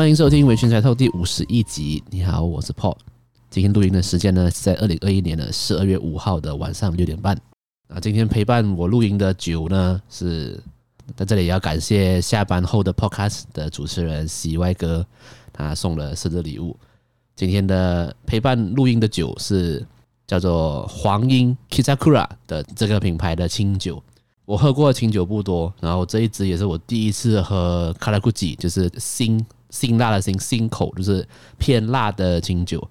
欢迎收听《微醺宅 Talk》第五十一集。你好，我是 Paul。今天录音的时间呢是在二零二一年的十二月五号的晚上六点半。啊，今天陪伴我录音的酒呢是在这里要感谢下班后的 Podcast 的主持人喜歪哥，他送了生日礼物。今天的陪伴录音的酒是叫做黄樱 Kizakura 的这个品牌的清酒。我喝过的清酒不多，然后这一支也是我第一次喝 Karakuchi，就是新辛辣的辛辛口，就是偏辣的清酒。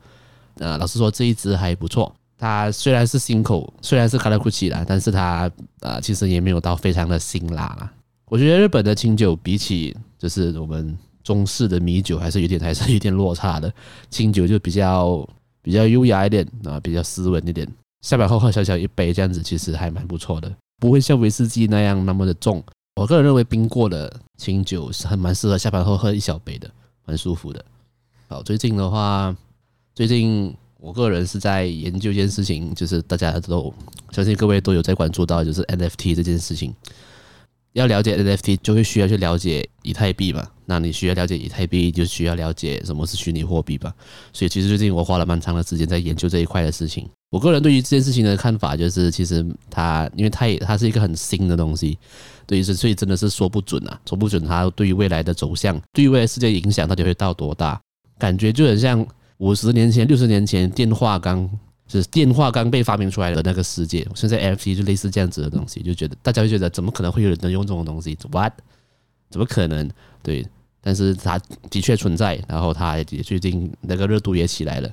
呃，老实说这一支还不错。它虽然是辛口，虽然是 Karakuchi 啦，但是它呃其实也没有到非常的辛辣啦。我觉得日本的清酒比起就是我们中式的米酒还是有点还是有点落差的。清酒就比较比较优雅一点啊，比较斯文一点。下班后喝小小一杯这样子，其实还蛮不错的，不会像威士忌那样那么的重。我个人认为冰过的清酒是很蛮适合下班后喝一小杯的，蛮舒服的。好，最近的话，最近。我个人是在研究一件事情，就是大家都相信各位都有在关注到，就是 NFT 这件事情。要了解 NFT，就会需要去了解以太币嘛。那你需要了解以太币，就需要了解什么是虚拟货币吧。所以其实最近我花了蛮长的时间在研究这一块的事情。我个人对于这件事情的看法就是，其实它因为它也它是一个很新的东西，对于是所以真的是说不准啊，说不准它对于未来的走向，对于未来世界影响到底会到多大。感觉就很像。五十年前、六十年前，电话刚就是电话刚被发明出来的那个世界，现在 FT 就类似这样子的东西，就觉得大家会觉得怎么可能会有人能用这种东西？What？怎么可能？对，但是它的确存在，然后它也最近那个热度也起来了，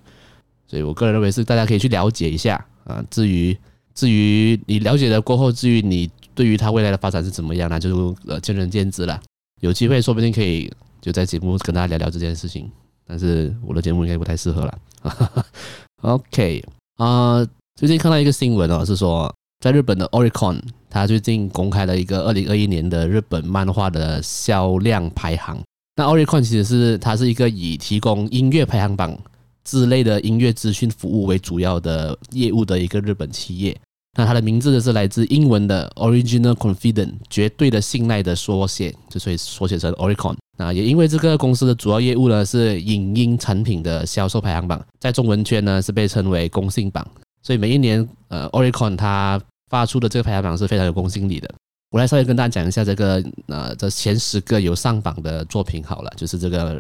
所以我个人认为是大家可以去了解一下啊。至于至于你了解了过后，至于你对于它未来的发展是怎么样呢？就呃见仁见智了。有机会说不定可以就在节目跟大家聊聊这件事情。但是我的节目应该不太适合了。OK 啊、最近看到一个新闻哦，是说在日本的 Oricon，它最近公开了一个二零二一年的日本漫画的销量排行。那 Oricon 其实是它是一个以提供音乐排行榜之类的音乐资讯服务为主要的业务的一个日本企业。那它的名字呢是来自英文的 Original Confidence，绝对的信赖的缩写，就所以缩写成 Oricon。那也因为这个公司的主要业务呢是影音产品的销售排行榜，在中文圈呢是被称为公信榜，所以每一年呃 Oricon 它发出的这个排行榜是非常有公信力的。我来稍微跟大家讲一下这个呃这前十个有上榜的作品好了，就是这个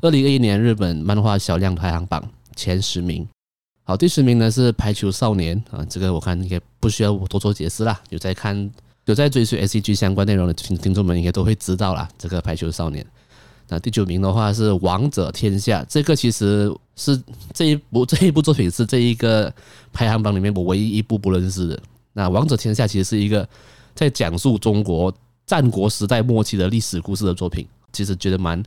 二零二一年日本漫画销量排行榜前十名。好，第十名呢是排球少年啊，这个我看应该不需要我多做解释啦，有在看有在追随 S C G 相关内容的听听众们应该都会知道啦。这个排球少年。那第九名的话是王者天下，这个其实是这一部这一部作品是这一个排行榜里面我唯一一部不认识的。那王者天下其实是一个在讲述中国战国时代末期的历史故事的作品。其实觉得蛮，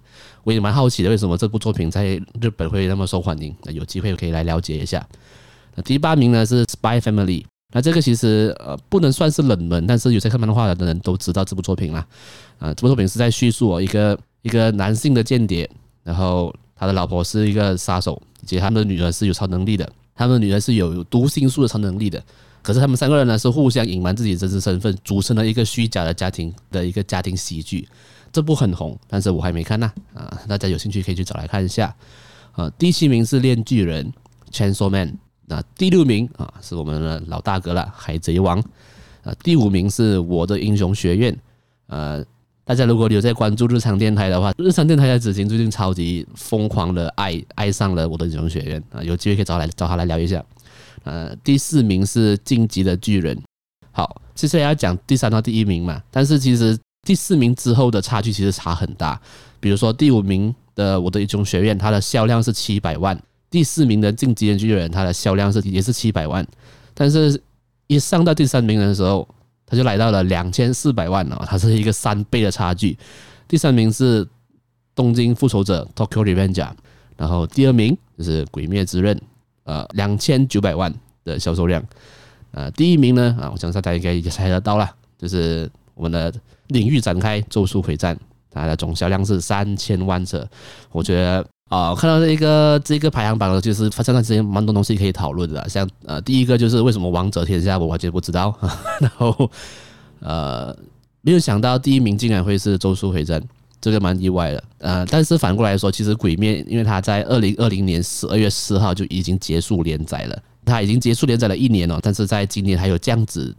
我也蛮好奇的，为什么这部作品在日本会那么受欢迎？那有机会可以来了解一下。那第八名呢是《Spy Family》，那这个其实呃不能算是冷门，但是有些看漫画的人都知道这部作品啦。啊，这部作品是在叙述哦一个一个男性的间谍，然后他的老婆是一个杀手，以及他们的女儿是有超能力的，他们的女儿是有读心术的超能力的。可是他们三个人呢是互相隐瞒自己真实身份，组成了一个虚假的家庭的一个家庭喜剧。这部很红，但是我还没看呢。啊，大家有兴趣可以去找来看一下。啊，第七名是《链锯人》（Chainsaw Man）。那第六名啊是我们的老大哥了，《海贼王》。啊，第五名是我的英雄学院。呃，大家如果有在关注日常电台的话，日常电台的子晴最近超级疯狂的爱爱上了我的英雄学院啊，有机会可以找来找他来聊一下。呃，第四名是《晋级的巨人》。好，接下来要讲第三到第一名嘛，但是其实。第四名之后的差距其实差很大，比如说第五名的我的英雄学院，它的销量是七百万；第四名的晋级的巨人，它的销量是也是七百万，但是一上到第三名的时候，它就来到了两千四百万了，它是一个三倍的差距。第三名是东京复仇者 Tokyo Revenger，然后第二名就是鬼灭之刃，呃，两千九百万的销售量，呃，第一名呢，啊，我相信大家应该也猜得到了，就是我们的。领域展开，咒术回战，它的总销量是三千万册。我觉得啊，看到这一个这个排行榜呢，就是发生了之间蛮多东西可以讨论的。像呃，第一个就是为什么王者天下我完全不知道，然后呃，没有想到第一名竟然会是咒术回战。这个蛮意外的。呃，但是反过来说，其实《鬼灭》因为它在二零二零年十二月四号就已经结束连载了，它已经结束连载了一年了，但是在今年还有这样子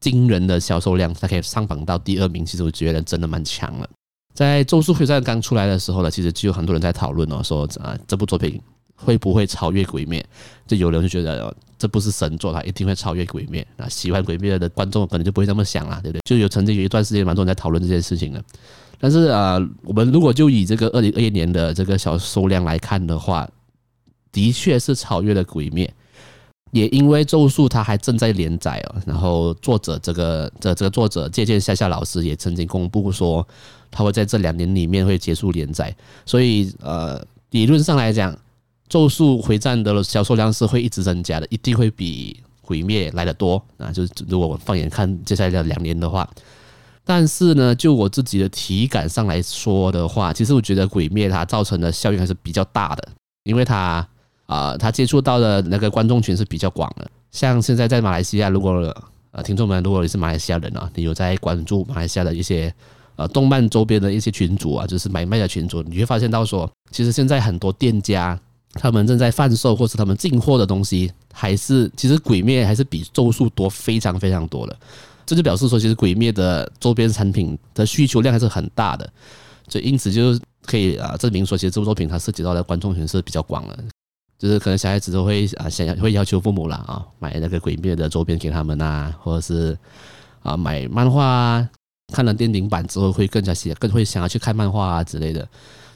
惊人的销售量，它可以上榜到第二名，其实我觉得真的蛮强了。在《咒术回战》刚出来的时候呢，其实就有很多人在讨论哦，说啊这部作品会不会超越《鬼灭》？就有人就觉得。这不是神作，它一定会超越《鬼灭》。那喜欢《鬼灭》的观众可能就不会这么想了，对不对？就有曾经有一段时间，蛮多人在讨论这件事情的。但是啊、我们如果就以这个二零二一年的这个销售量来看的话，的确是超越了《鬼灭》。也因为《咒术》它还正在连载哦，然后作者这个这这个作者借鉴夏夏老师也曾经公布说，他会在这两年里面会结束连载。所以呃，理论上来讲。咒术回战的销售量是会一直增加的，一定会比鬼灭来得多啊！就是如果我放眼看接下来的两年的话，但是呢，就我自己的体感上来说的话，其实我觉得鬼灭它造成的效应还是比较大的，因为它啊，它接触到的那个观众群是比较广的。像现在在马来西亚，如果呃听众们如果你是马来西亚人啊，你有在关注马来西亚的一些呃动漫周边的一些群组啊，就是买卖的群组，你会发现到说，其实现在很多店家。他们正在贩售，或是他们进货的东西，还是其实鬼灭还是比咒术多非常非常多的。这就表示说，其实鬼灭的周边产品的需求量还是很大的。所以因此就可以啊证明说，其实这部作品它涉及到的观众群是比较广的。就是可能小孩子都会啊想要会要求父母啦啊买那个鬼灭的周边给他们呐，或者是啊买漫画啊，看了电影版之后会更加喜，更会想要去看漫画啊之类的。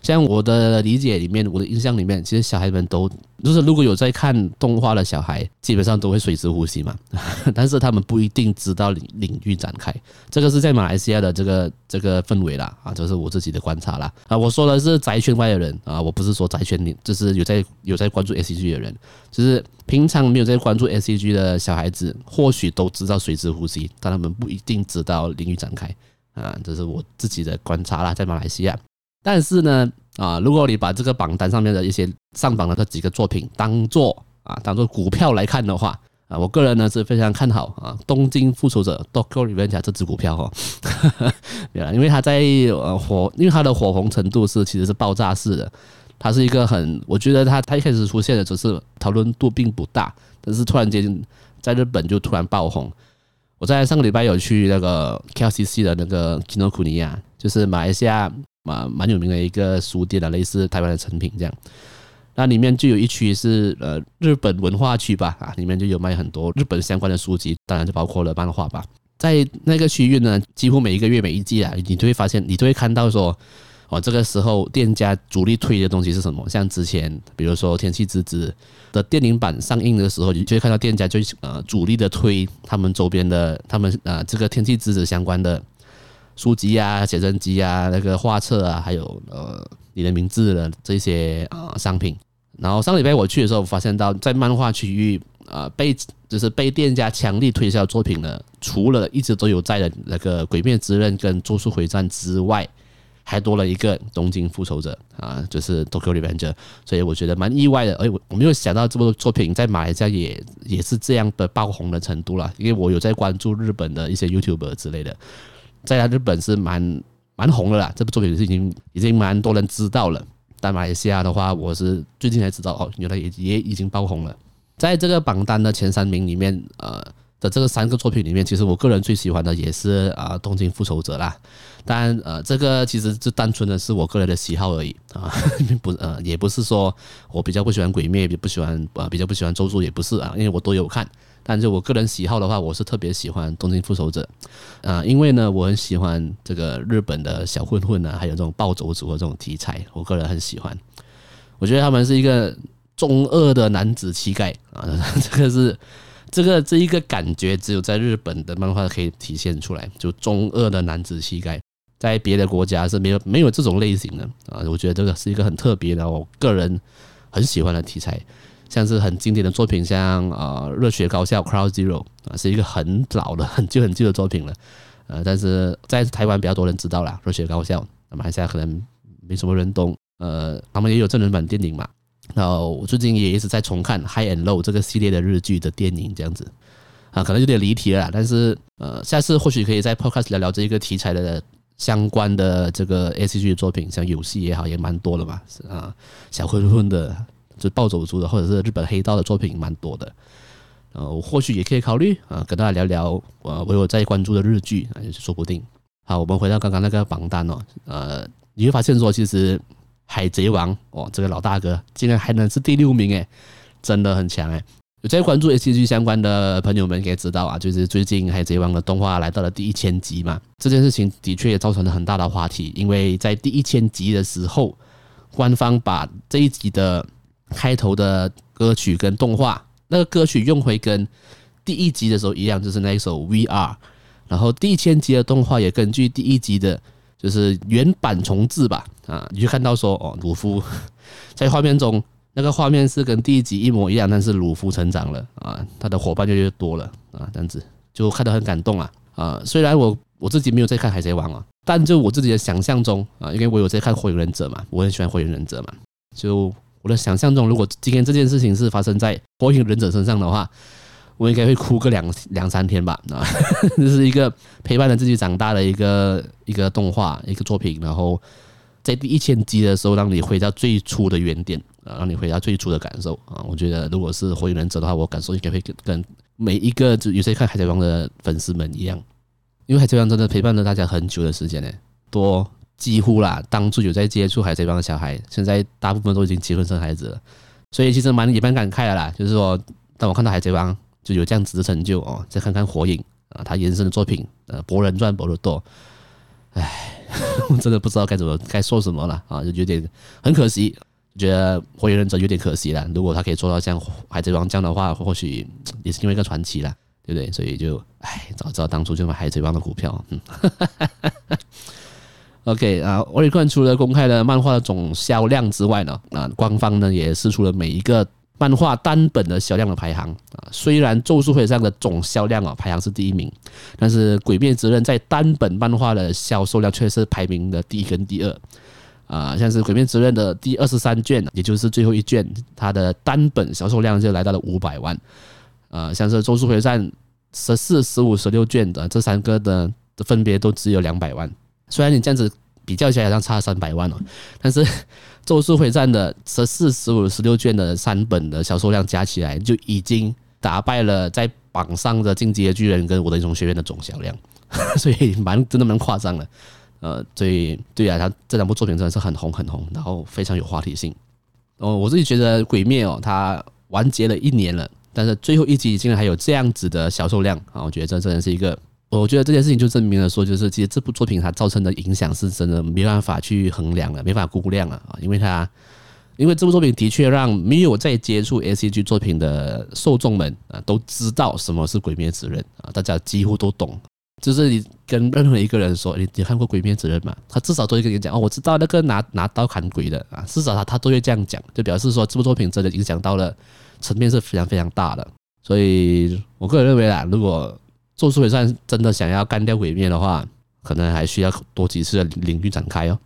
像我的理解里面，我的印象里面，其实小孩们都就是如果有在看动画的小孩，基本上都会随时呼吸嘛。但是他们不一定知道领领域展开，这个是在马来西亚的这个这个氛围啦啊，这是我自己的观察啦啊。我说的是宅圈外的人啊，我不是说宅圈里，就是有在有在关注 ACG 的人，就是平常没有在关注 ACG 的小孩子，或许都知道随时呼吸，但他们不一定知道领域展开啊，这是我自己的观察啦，在马来西亚。但是呢，啊，如果你把这个榜单上面的一些上榜的这几个作品当做啊当做股票来看的话，啊，我个人呢是非常看好啊《东京复仇者》Tokyo Revenger 这只股票哦，对啊，因为它在呃火，因为它的火红程度是其实是爆炸式的，它是一个很，我觉得它它一开始出现的只是讨论度并不大，但是突然间在日本就突然爆红。我在上个礼拜有去那个 KLCC 的那个 Kinokuniya，就是马来西亚。蛮蛮有名的一个书店的，类似台湾的成品这样。那里面就有一区是呃日本文化区吧，啊，里面就有卖很多日本相关的书籍，当然就包括了漫画吧。在那个区域呢，几乎每一个月每一季啊，你都会发现，你都会看到说，哦，这个时候店家主力推的东西是什么？像之前比如说《天气之子》的电影版上映的时候，你就会看到店家就呃主力的推他们周边的，他们呃这个《天气之子》相关的。书籍啊、写真集啊、那个画册啊，还有呃你的名字的这些啊商品。然后上个礼拜我去的时候，发现到在漫画区域啊被就是被店家强力推销作品的，除了一直都有在的那个《鬼灭之刃》跟《咒术回战》之外，还多了一个《东京复仇者》啊，就是 Tokyo Revenger。所以我觉得蛮意外的。哎，我我没有想到这部作品在马来西亚也也是这样的爆红的程度了，因为我有在关注日本的一些 YouTuber 之类的。在日本是蛮蛮红的啦，这部作品是已经已经蛮多人知道了。但马来西亚的话，我是最近才知道哦，原来也也已经爆红了。在这个榜单的前三名里面，呃的这个三个作品里面，其实我个人最喜欢的也是啊《东京复仇者》啦。但呃，这个其实就单纯的是我个人的喜好而已啊，不呃也不是说我比较不喜欢鬼灭，也不喜欢呃比较不喜欢咒术，也不是啊，因为我都有看。但是我个人喜好的话，我是特别喜欢《东京复仇者》啊，因为呢，我很喜欢这个日本的小混混啊，还有这种暴走族的这种题材，我个人很喜欢。我觉得他们是一个中二的男子气概啊，这个是这个这一个感觉，只有在日本的漫画可以体现出来，就中二的男子气概，在别的国家是没有没有这种类型的啊。我觉得这个是一个很特别的，我个人很喜欢的题材。像是很经典的作品，像呃《热血高校》Crown Zero 啊，是一个很老的、很旧、很旧的作品了。呃，但是在台湾比较多人知道啦，《热血高校》，那么现在可能没什么人懂。呃，他们也有真人版电影嘛。然后我最近也一直在重看《High and Low》这个系列的日剧的电影，这样子啊，可能有点离题了啦。但是呃，下次或许可以在 Podcast 聊聊这一个题材的相关的这个 ACG 的作品，像游戏也好，也蛮多的嘛。是啊，小混混的，就暴走族的，或者是日本黑道的作品，蛮多的。呃，我或许也可以考虑啊，跟大家聊聊我我有在关注的日剧啊，也是说不定。好，我们回到刚刚那个榜单哦，呃，你会发现说，其实《海贼王》哦，这个老大哥竟然还能是第六名诶，真的很强诶。有在关注 hcg 相关的朋友们应该知道啊，就是最近《海贼王》的动画来到了第一千集嘛，这件事情的确也造成了很大的话题，因为在第一千集的时候，官方把这一集的开头的歌曲跟动画。那个歌曲用回跟第一集的时候一样，就是那一首 VR，然后第一千集的动画也根据第一集的，就是原版重制吧，啊，你就看到说哦，鲁夫 在画面中那个画面是跟第一集一模一样，但是鲁夫成长了啊，他的伙伴就越多了啊，这样子就看得很感动啊啊，虽然我我自己没有在看海贼王啊，但就我自己的想象中啊，因为我有在看火影忍者嘛，我很喜欢火影忍者嘛，就。我的想象中，如果今天这件事情是发生在火影忍者身上的话，我应该会哭个两两三天吧。啊，这是一个陪伴着自己长大的一个一个动画一个作品，然后在第一千集的时候，让你回到最初的原点啊，让你回到最初的感受啊。我觉得，如果是火影忍者的话，我感受应该会跟跟每一个就有些看海贼王的粉丝们一样，因为海贼王真的陪伴了大家很久的时间呢，多。几乎啦，当初有在接触海贼王的小孩，现在大部分都已经结婚生孩子了，所以其实蛮也蛮感慨的啦。就是说，当我看到海贼王就有这样子的成就哦，再看看火影啊，他延伸的作品呃，博人传、博鲁多，唉，我真的不知道该怎么该说什么了啊，就有点很可惜，觉得火影忍者有点可惜了。如果他可以做到像海贼王这样的话，或许也是另外一个传奇了，对不对？所以就唉，早知道当初就买海贼王的股票，嗯。OK 啊，Oricon 除了公开了漫画的总销量之外呢，啊，官方呢也释出了每一个漫画单本的销量的排行啊。虽然《咒术回战》的总销量啊排行是第一名，但是《鬼灭之刃》在单本漫画的销售量却是排名的第一跟第二啊。像是《鬼灭之刃》的第二十三卷，也就是最后一卷，它的单本销售量就来到了五百万。啊，像是《咒术回战》十四、十五、十六卷的这三个的分别都只有两百万。虽然你这样子比较起来好像差三百万哦，但是 《咒术回战》的十四、十五、十六卷的三本的销售量加起来，就已经打败了在榜上的《进击的巨人》跟《我的英雄学院》的总销量，所以蛮真的蛮夸张的。呃，所以对啊，他这两部作品真的是很红很红，然后非常有话题性。哦，我自己觉得《鬼灭》哦，它完结了一年了，但是最后一集竟然还有这样子的销售量啊，我觉得这真的是一个。我觉得这件事情就证明了说，就是其实这部作品它造成的影响是真的没办法去衡量了，没法估量了啊！因为它，因为这部作品的确让没有在接触 ACG 作品的受众们啊都知道什么是《鬼灭之刃》啊，大家几乎都懂。就是你跟任何一个人说，你你看过《鬼灭之刃》吗？他至少都会跟你讲哦，我知道那个拿拿刀砍鬼的啊，至少他他都会这样讲，就表示说这部作品真的影响到了层面是非常非常大的。所以我个人认为啊，如果做出也算真的想要干掉毁灭的话，可能还需要多几次的领域展开哦。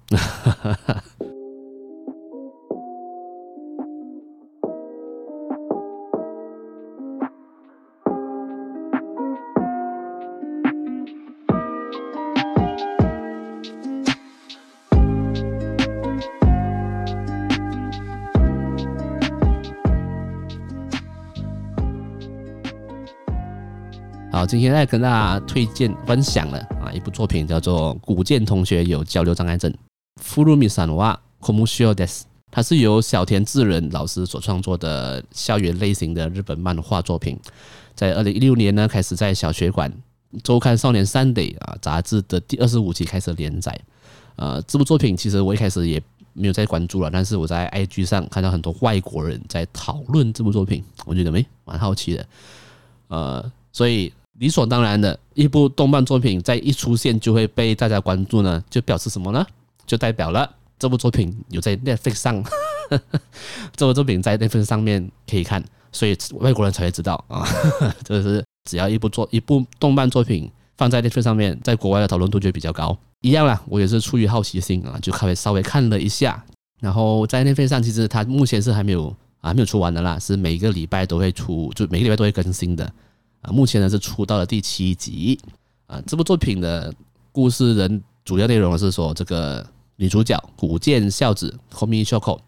好，今天来跟大家推荐分享了啊一部作品，叫做《古见同学有交流障碍症》。（Furumi san wa komu s h o des），它是由小田智人老师所创作的校园类型的日本漫画作品，在二零一六年呢开始在小学馆周刊少年 Sunday 啊杂志的第二十五期开始连载。呃，这部作品其实我一开始也没有再关注了，但是我在 IG 上看到很多外国人在讨论这部作品，我觉得没蛮好奇的。呃，所以。理所当然的一部动漫作品，在一出现就会被大家关注呢，就表示什么呢？就代表了这部作品有在 Netflix 上，这部作品在 Netflix 上面可以看，所以外国人才会知道啊。这是只要一部作一部动漫作品放在 Netflix 上面，在国外的讨论度就比较高。一样啦，我也是出于好奇心啊，就稍微稍微看了一下。然后在 Netflix 上，其实它目前是还没有啊，没有出完的啦，是每个礼拜都会出，就每个礼拜都会更新的。啊，目前呢是出到了第七集啊。这部作品的故事人主要内容是说这个女主角古见孝子 Komi Shoko，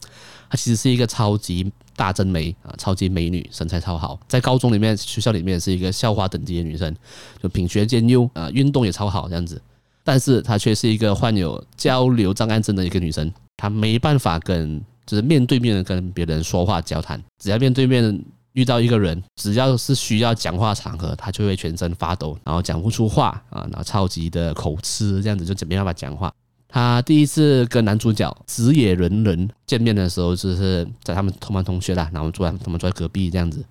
她其实是一个超级大真眉啊，超级美女，身材超好，在高中里面、学校里面是一个校花等级的女生，就品学兼优啊，运动也超好这样子。但是她却是一个患有交流障碍症的一个女生，她没办法跟就是面对面的跟别人说话交谈，只要面对面。遇到一个人，只要是需要讲话场合，他就会全身发抖，然后讲不出话啊，然后超级的口吃，这样子就没办法讲话。他第一次跟男主角紫野仁人见面的时候，就是在他们同班同学啦，然后坐在他们坐在隔壁这样子。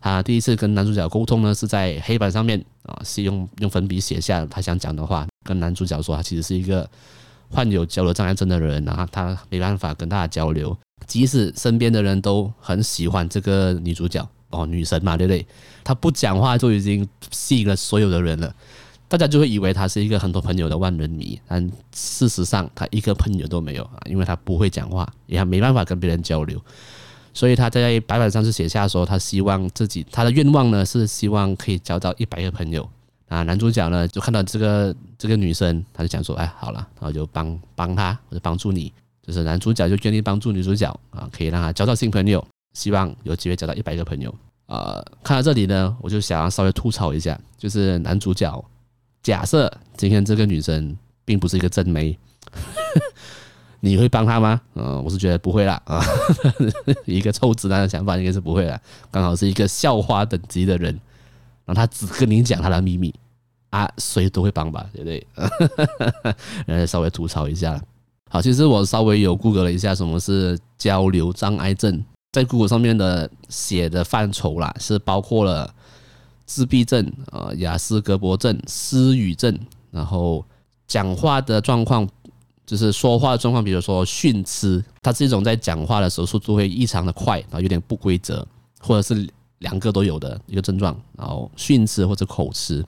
他第一次跟男主角沟通呢，是在黑板上面啊，是用用粉笔写下他想讲的话，跟男主角说他其实是一个患有交流障碍症的人，然后他没办法跟大家交流。即使身边的人都很喜欢这个女主角哦，女神嘛，对不对？她不讲话就已经吸引了所有的人了，大家就会以为她是一个很多朋友的万人迷，但事实上她一个朋友都没有啊，因为她不会讲话，也没办法跟别人交流。所以她在白板上是写下说，她希望自己她的愿望呢是希望可以交到一百个朋友啊。男主角呢就看到这个这个女生，他就讲说，哎，好了，然后就帮帮她或者帮助你。就是男主角就愿意帮助女主角啊，可以让她交到新朋友，希望有机会交到一百个朋友。呃，看到这里呢，我就想要稍微吐槽一下，就是男主角假设今天这个女生并不是一个正妹，你会帮她吗？嗯、呃，我是觉得不会啦啊，一个臭直男的想法应该是不会啦。刚好是一个校花等级的人，然后他只跟你讲他的秘密啊，谁都会帮吧，对不对？然后稍微吐槽一下。好，其实我稍微有 Google 了一下，什么是交流障碍症，在 Google 上面的写的范畴啦，是包括了自闭症、呃亚斯格伯症、失语症，然后讲话的状况，就是说话的状况，比如说训斥，它是一种在讲话的时候速度会异常的快，然后有点不规则，或者是两个都有的一个症状，然后训斥或者口吃。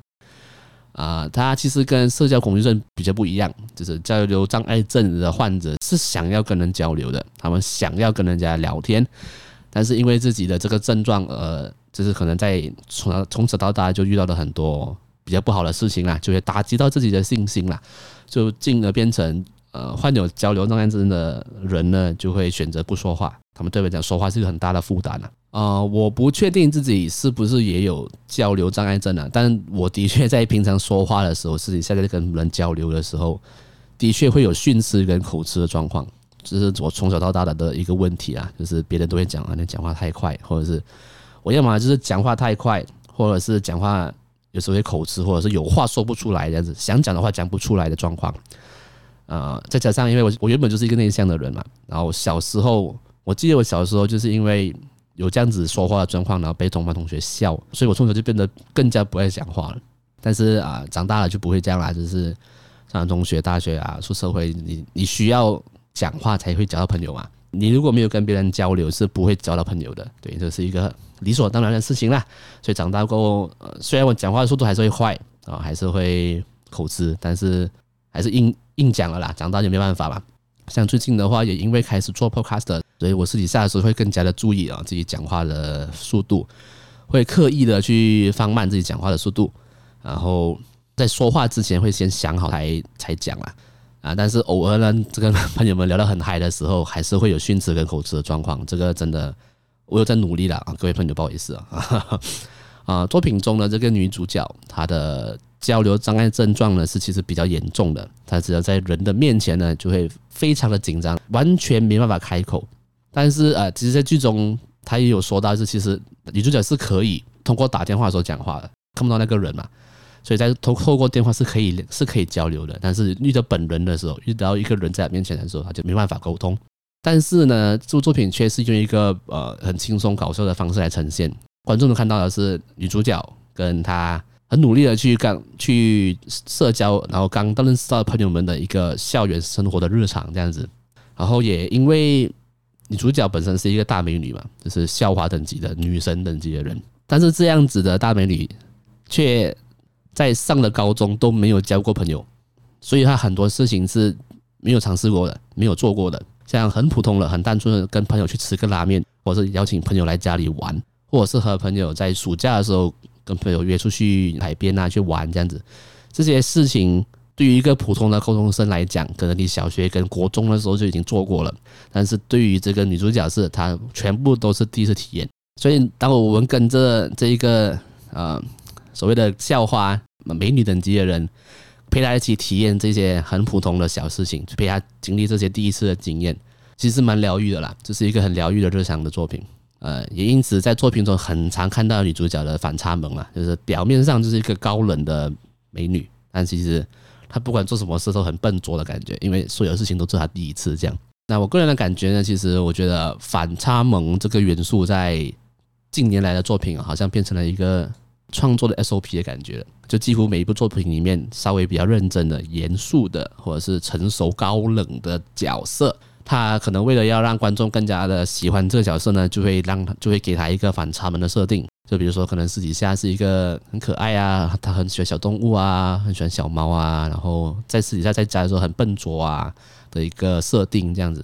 啊，他其实跟社交恐惧症比较不一样，就是交流障碍症的患者是想要跟人交流的，他们想要跟人家聊天，但是因为自己的这个症状，呃，就是可能在从从小到大就遇到了很多比较不好的事情啦，就会打击到自己的信心啦，就进而变成呃患有交流障碍症的人呢，就会选择不说话，他们对我讲说话是一个很大的负担啊。啊、我不确定自己是不是也有交流障碍症啊，但我的确在平常说话的时候，自己现在跟人交流的时候，的确会有训词跟口吃的状况，这是我从小到大的的一个问题啊，就是别人都会讲啊，你讲话太快，或者是我要么就是讲话太快，或者是讲话有时候会口吃，或者是有话说不出来这样子，想讲的话讲不出来的状况。啊、呃，再加上因为我我原本就是一个内向的人嘛，然后小时候我记得我小时候就是因为。有这样子说话的状况，然后被同班同学笑，所以我从小就变得更加不爱讲话了。但是啊，长大了就不会这样啦，就是上中学、大学啊，出社会，你你需要讲话才会交到朋友嘛。你如果没有跟别人交流，是不会交到朋友的。对，这是一个理所当然的事情啦。所以长大过后，虽然我讲话的速度还是会快啊，还是会口吃，但是还是硬硬讲了啦。长大就没办法嘛。像最近的话，也因为开始做 podcast，所以我私底下的时候会更加的注意啊，自己讲话的速度，会刻意的去放慢自己讲话的速度，然后在说话之前会先想好才才讲啦啊。但是偶尔呢，这个朋友们聊得很嗨的时候，还是会有训词跟口吃的状况。这个真的，我有在努力了啊，各位朋友不好意思啊。啊，作品中的这个女主角，她的。交流障碍症状呢，是其实比较严重的，她只要在人的面前呢，就会非常的紧张，完全没办法开口。但是呃，其实，在剧中他也有说到，是其实女主角是可以通过打电话的时候讲话的，看不到那个人嘛，所以在透透过电话是可以是可以交流的。但是遇到本人的时候，遇到一个人在面前的时候，他就没办法沟通。但是呢，这部作品却是用一个呃很轻松搞笑的方式来呈现，观众能看到的是女主角跟她。很努力的去刚去社交，然后刚刚认识到朋友们的一个校园生活的日常这样子，然后也因为女主角本身是一个大美女嘛，就是校花等级的女神等级的人，但是这样子的大美女却在上了高中都没有交过朋友，所以她很多事情是没有尝试过的，没有做过的，像很普通的、很单纯的跟朋友去吃个拉面，或者是邀请朋友来家里玩，或者是和朋友在暑假的时候。跟朋友约出去海边啊，去玩这样子，这些事情对于一个普通的高中生来讲，可能你小学跟国中的时候就已经做过了，但是对于这个女主角是她全部都是第一次体验。所以当我们跟着这一个呃所谓的校花美女等级的人陪她一起体验这些很普通的小事情，陪她经历这些第一次的经验，其实蛮疗愈的啦。这是一个很疗愈的日常的作品。呃，也因此在作品中很常看到女主角的反差萌啊，就是表面上就是一个高冷的美女，但其实他不管做什么事都很笨拙的感觉，因为所有事情都是他第一次这样。那我个人的感觉呢，其实我觉得反差萌这个元素在近年来的作品好像变成了一个创作的 SOP 的感觉，就几乎每一部作品里面稍微比较认真的、严肃的，或者是成熟高冷的角色。他可能为了要让观众更加的喜欢这个角色呢，就会让他就会给他一个反差萌的设定，就比如说可能私底下是一个很可爱啊，他很喜欢小动物啊，很喜欢小猫啊，然后在私底下在家的时候很笨拙啊的一个设定这样子。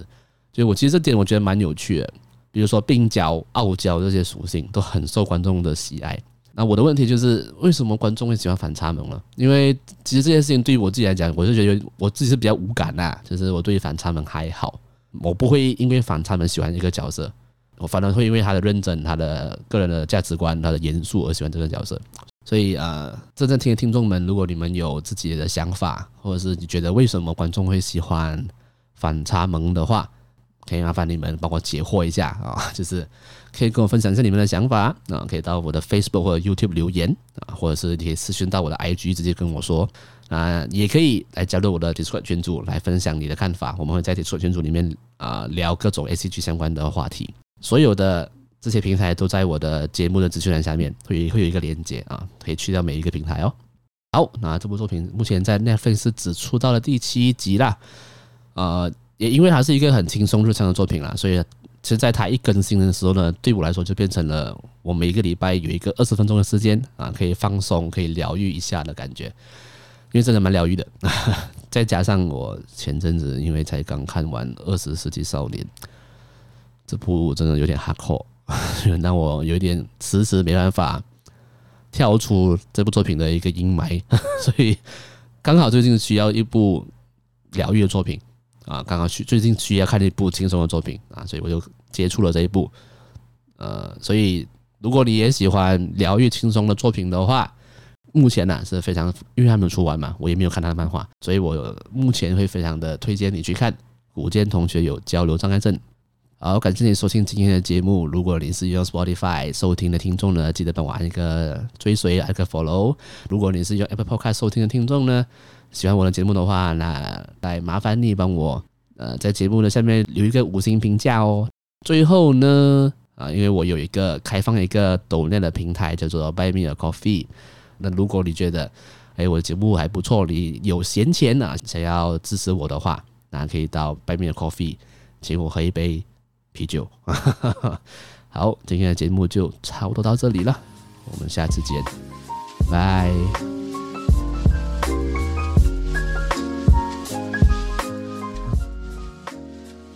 所以我其实这点我觉得蛮有趣的，比如说病娇、傲娇这些属性都很受观众的喜爱。那我的问题就是，为什么观众会喜欢反差萌呢？因为其实这件事情对于我自己来讲，我就觉得我自己是比较无感呐，就是我对于反差萌还好。我不会因为反差萌喜欢一个角色，我反而会因为他的认真、他的个人的价值观、他的严肃而喜欢这个角色。所以呃，正在听的听众们，如果你们有自己的想法，或者是你觉得为什么观众会喜欢反差萌的话，可以麻烦你们帮我解惑一下啊，就是可以跟我分享一下你们的想法啊，可以到我的 Facebook 或者 YouTube 留言啊，或者是你可以私讯到我的 IG 直接跟我说。啊，也可以来加入我的 Discord 群组来分享你的看法。我们会在 Discord 群组里面啊聊各种 ACG 相关的话题。所有的这些平台都在我的节目的资讯栏下面会会有一个连接啊，可以去到每一个平台哦。好，那这部作品目前在 Netflix 只出到了第七集啦。呃，也因为它是一个很轻松日常的作品啦，所以其实在它一更新的时候呢，对我来说就变成了我每一个礼拜有一个二十分钟的时间啊，可以放松，可以疗愈一下的感觉。因为真的蛮疗愈的，再加上我前阵子因为才刚看完《二十世纪少年》这部，真的有点 hardcore，让我有点迟迟没办法跳出这部作品的一个阴霾，所以刚好最近需要一部疗愈的作品啊，刚好需最近需要看一部轻松的作品啊，所以我就接触了这一部。呃，所以如果你也喜欢疗愈轻松的作品的话，目前呢、是非常，因为还没有出完嘛，我也没有看他的漫画，所以我目前会非常的推荐你去看。古剑同学有交流障碍症。好，感谢你收听今天的节目。如果你是用 Spotify 收听的听众呢，记得帮我按一个追随，按个 Follow。如果你是用 Apple Podcast 收听的听众呢，喜欢我的节目的话，那来麻烦你帮我呃在节目的下面留一个五星评价哦。最后呢，啊，因为我有一个开放一个抖内的平台叫做 Buy Me a Coffee。那如果你觉得，哎，我的节目还不错，你有闲钱啊，想要支持我的话，那可以到 Buy Me a Coffee，请我喝一杯啤酒。好，今天的节目就差不多到这里了，我们下次见，拜。